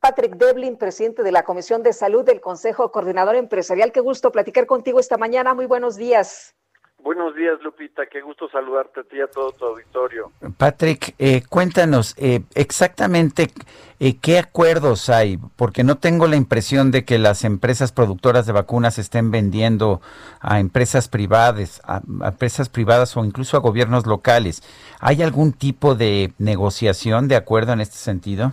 Patrick Devlin, presidente de la Comisión de Salud del Consejo Coordinador Empresarial. Qué gusto platicar contigo esta mañana. Muy buenos días. Buenos días, Lupita. Qué gusto saludarte a ti y a todo tu auditorio. Patrick, eh, cuéntanos eh, exactamente eh, qué acuerdos hay, porque no tengo la impresión de que las empresas productoras de vacunas estén vendiendo a empresas privadas, a, a empresas privadas o incluso a gobiernos locales. ¿Hay algún tipo de negociación, de acuerdo en este sentido?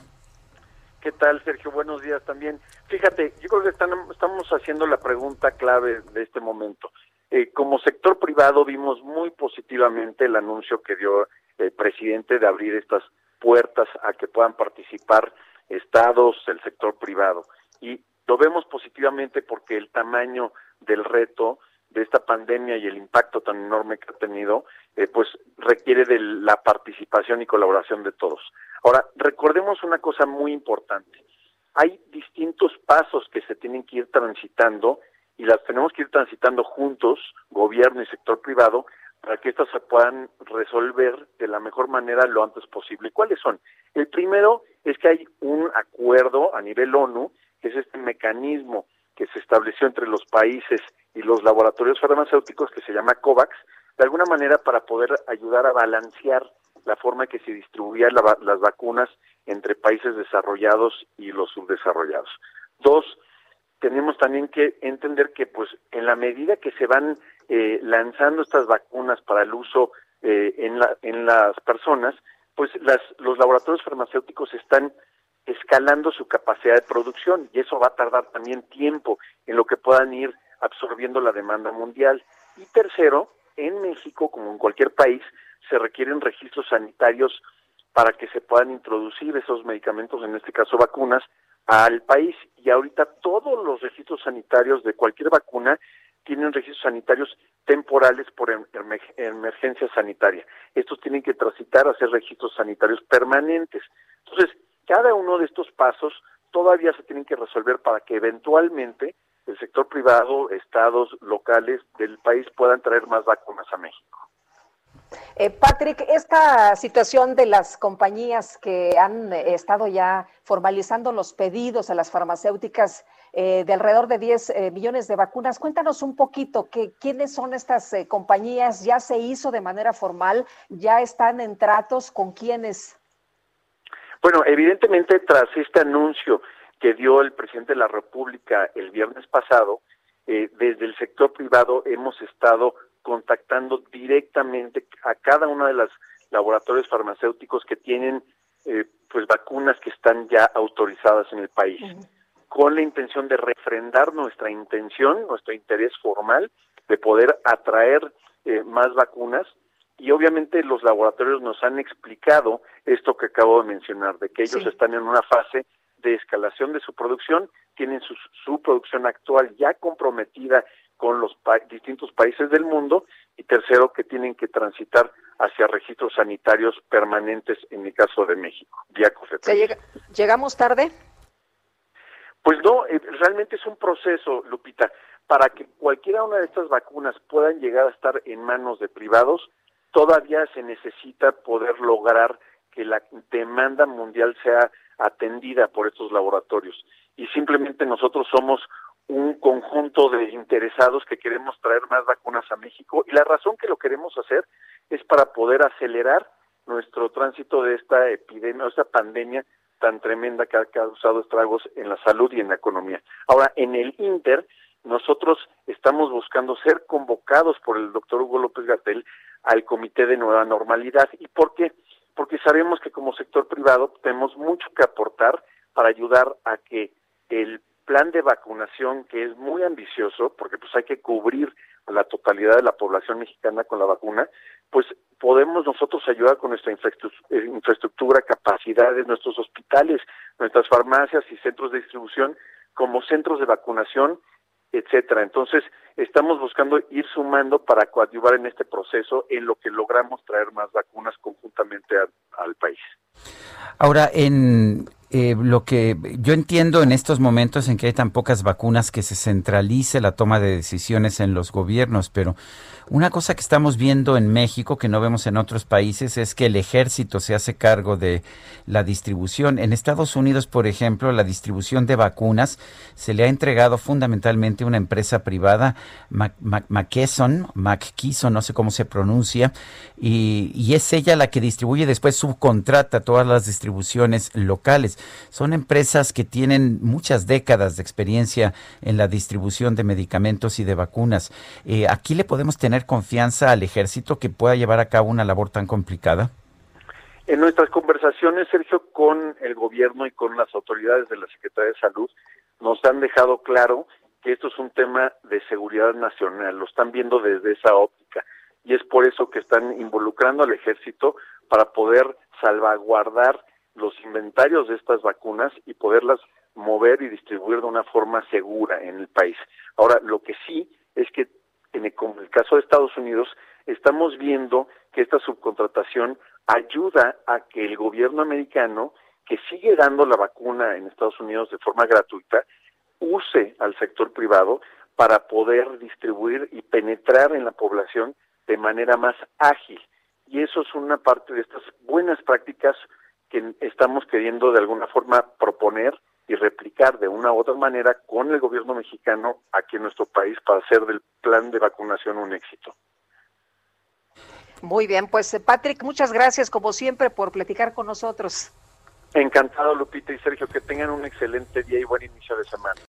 ¿Qué tal, Sergio? Buenos días también. Fíjate, yo creo que están, estamos haciendo la pregunta clave de este momento. Eh, como sector privado vimos muy positivamente el anuncio que dio el presidente de abrir estas puertas a que puedan participar estados, el sector privado. Y lo vemos positivamente porque el tamaño del reto de esta pandemia y el impacto tan enorme que ha tenido, eh, pues requiere de la participación y colaboración de todos. Ahora, recordemos una cosa muy importante. Hay distintos pasos que se tienen que ir transitando y las tenemos que ir transitando juntos, gobierno y sector privado, para que estas se puedan resolver de la mejor manera lo antes posible. ¿Cuáles son? El primero es que hay un acuerdo a nivel ONU, que es este mecanismo que se estableció entre los países y los laboratorios farmacéuticos que se llama COVAX, de alguna manera para poder ayudar a balancear la forma que se distribuían las vacunas entre países desarrollados y los subdesarrollados. Dos, tenemos también que entender que pues en la medida que se van eh, lanzando estas vacunas para el uso eh, en, la, en las personas, pues las, los laboratorios farmacéuticos están escalando su capacidad de producción y eso va a tardar también tiempo en lo que puedan ir absorbiendo la demanda mundial. Y tercero, en México, como en cualquier país, se requieren registros sanitarios para que se puedan introducir esos medicamentos, en este caso vacunas, al país y ahorita todos los registros sanitarios de cualquier vacuna tienen registros sanitarios temporales por em, emergencia sanitaria. Estos tienen que transitar a ser registros sanitarios permanentes. Entonces, cada uno de estos pasos todavía se tienen que resolver para que eventualmente el sector privado, estados locales del país puedan traer más vacunas a México. Eh, Patrick, esta situación de las compañías que han eh, estado ya formalizando los pedidos a las farmacéuticas eh, de alrededor de 10 millones de vacunas, cuéntanos un poquito que, quiénes son estas compañías, ya se hizo de manera formal, ya están en tratos con quiénes. Bueno, evidentemente tras este anuncio que dio el presidente de la República el viernes pasado, desde el sector privado hemos estado contactando directamente a cada uno de los laboratorios farmacéuticos que tienen eh, pues vacunas que están ya autorizadas en el país, con la intención de refrendar nuestra intención, nuestro interés formal de poder atraer eh, más vacunas. Y obviamente los laboratorios nos han explicado esto que acabo de mencionar, de que ellos están en una fase de escalación de su producción, tienen su, su producción actual ya comprometida con los distintos países del mundo y tercero que tienen que transitar hacia registros sanitarios permanentes en el caso de México, vía ¿Llegamos tarde? Pues no, eh, realmente es un proceso, Lupita, para que cualquiera una de estas vacunas puedan llegar a estar en manos de privados, todavía se necesita poder lograr que la demanda mundial sea atendida por estos laboratorios. Y simplemente nosotros somos un conjunto de interesados que queremos traer más vacunas a México y la razón que lo queremos hacer es para poder acelerar nuestro tránsito de esta epidemia, esta pandemia tan tremenda que ha causado estragos en la salud y en la economía. Ahora, en el Inter, nosotros estamos buscando ser convocados por el doctor Hugo López Gatel al Comité de Nueva Normalidad. ¿Y por qué? Porque sabemos que como sector privado tenemos mucho que aportar para ayudar a que el plan de vacunación que es muy ambicioso, porque pues hay que cubrir la totalidad de la población mexicana con la vacuna, pues podemos nosotros ayudar con nuestra eh, infraestructura, capacidades, nuestros hospitales, nuestras farmacias y centros de distribución como centros de vacunación, etcétera. Entonces, estamos buscando ir sumando para coadyuvar en este proceso en lo que logramos traer más vacunas conjuntamente al país. Ahora, en eh, lo que yo entiendo en estos momentos en que hay tan pocas vacunas que se centralice la toma de decisiones en los gobiernos, pero una cosa que estamos viendo en México que no vemos en otros países es que el ejército se hace cargo de la distribución. En Estados Unidos, por ejemplo, la distribución de vacunas se le ha entregado fundamentalmente a una empresa privada, McKesson, McKesson, no sé cómo se pronuncia, y, y es ella la que distribuye, después subcontrata todas las distribuciones locales. Son empresas que tienen muchas décadas de experiencia en la distribución de medicamentos y de vacunas. Eh, aquí le podemos tener confianza al ejército que pueda llevar a cabo una labor tan complicada? En nuestras conversaciones, Sergio, con el gobierno y con las autoridades de la Secretaría de Salud, nos han dejado claro que esto es un tema de seguridad nacional, lo están viendo desde esa óptica y es por eso que están involucrando al ejército para poder salvaguardar los inventarios de estas vacunas y poderlas mover y distribuir de una forma segura en el país. Ahora, lo que sí es que en el, el caso de Estados Unidos, estamos viendo que esta subcontratación ayuda a que el gobierno americano, que sigue dando la vacuna en Estados Unidos de forma gratuita, use al sector privado para poder distribuir y penetrar en la población de manera más ágil. Y eso es una parte de estas buenas prácticas que estamos queriendo de alguna forma proponer y replicar de una u otra manera con el gobierno mexicano aquí en nuestro país para hacer del plan de vacunación un éxito. Muy bien, pues eh, Patrick, muchas gracias como siempre por platicar con nosotros. Encantado, Lupita y Sergio, que tengan un excelente día y buen inicio de semana.